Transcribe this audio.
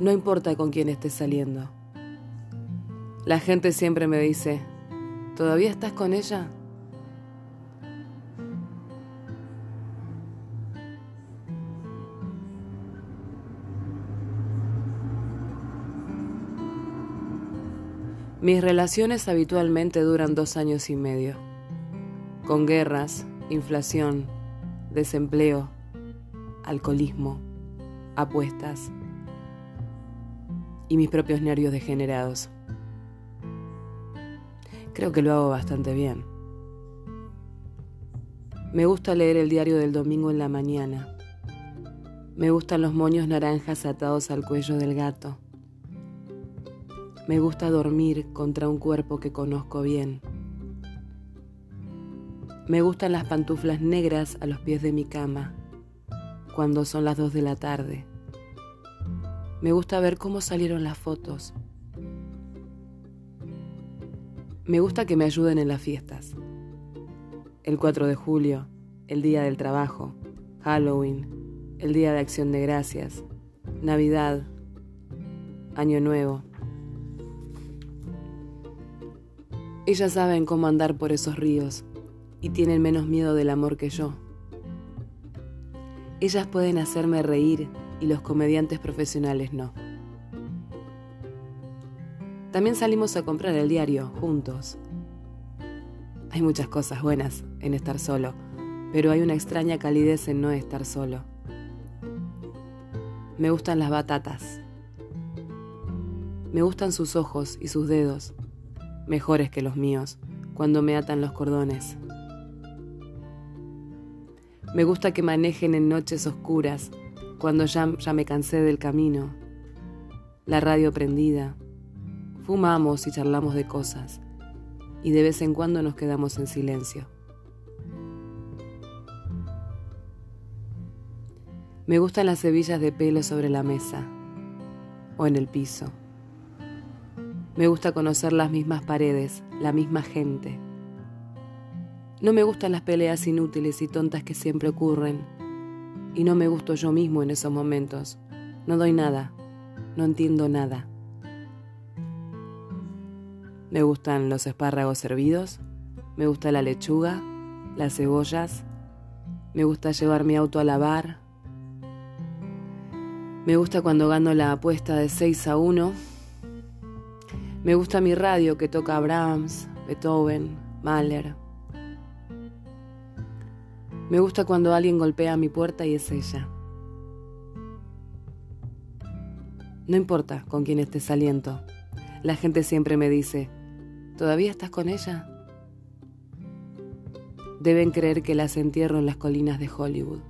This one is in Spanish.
No importa con quién estés saliendo. La gente siempre me dice, ¿todavía estás con ella? Mis relaciones habitualmente duran dos años y medio, con guerras, inflación, desempleo, alcoholismo, apuestas y mis propios nervios degenerados. Creo que lo hago bastante bien. Me gusta leer el diario del domingo en la mañana. Me gustan los moños naranjas atados al cuello del gato. Me gusta dormir contra un cuerpo que conozco bien. Me gustan las pantuflas negras a los pies de mi cama, cuando son las dos de la tarde. Me gusta ver cómo salieron las fotos. Me gusta que me ayuden en las fiestas. El 4 de julio, el Día del Trabajo, Halloween, el Día de Acción de Gracias, Navidad, Año Nuevo. Ellas saben cómo andar por esos ríos y tienen menos miedo del amor que yo. Ellas pueden hacerme reír y los comediantes profesionales no. También salimos a comprar el diario juntos. Hay muchas cosas buenas en estar solo, pero hay una extraña calidez en no estar solo. Me gustan las batatas. Me gustan sus ojos y sus dedos mejores que los míos, cuando me atan los cordones. Me gusta que manejen en noches oscuras, cuando ya, ya me cansé del camino. La radio prendida. Fumamos y charlamos de cosas, y de vez en cuando nos quedamos en silencio. Me gustan las hebillas de pelo sobre la mesa o en el piso. Me gusta conocer las mismas paredes, la misma gente. No me gustan las peleas inútiles y tontas que siempre ocurren. Y no me gusto yo mismo en esos momentos. No doy nada. No entiendo nada. Me gustan los espárragos hervidos. Me gusta la lechuga, las cebollas. Me gusta llevar mi auto a lavar. Me gusta cuando gano la apuesta de 6 a 1 me gusta mi radio que toca Brahms, Beethoven, Mahler. Me gusta cuando alguien golpea mi puerta y es ella. No importa con quién estés saliendo. La gente siempre me dice, ¿todavía estás con ella? Deben creer que las entierro en las colinas de Hollywood.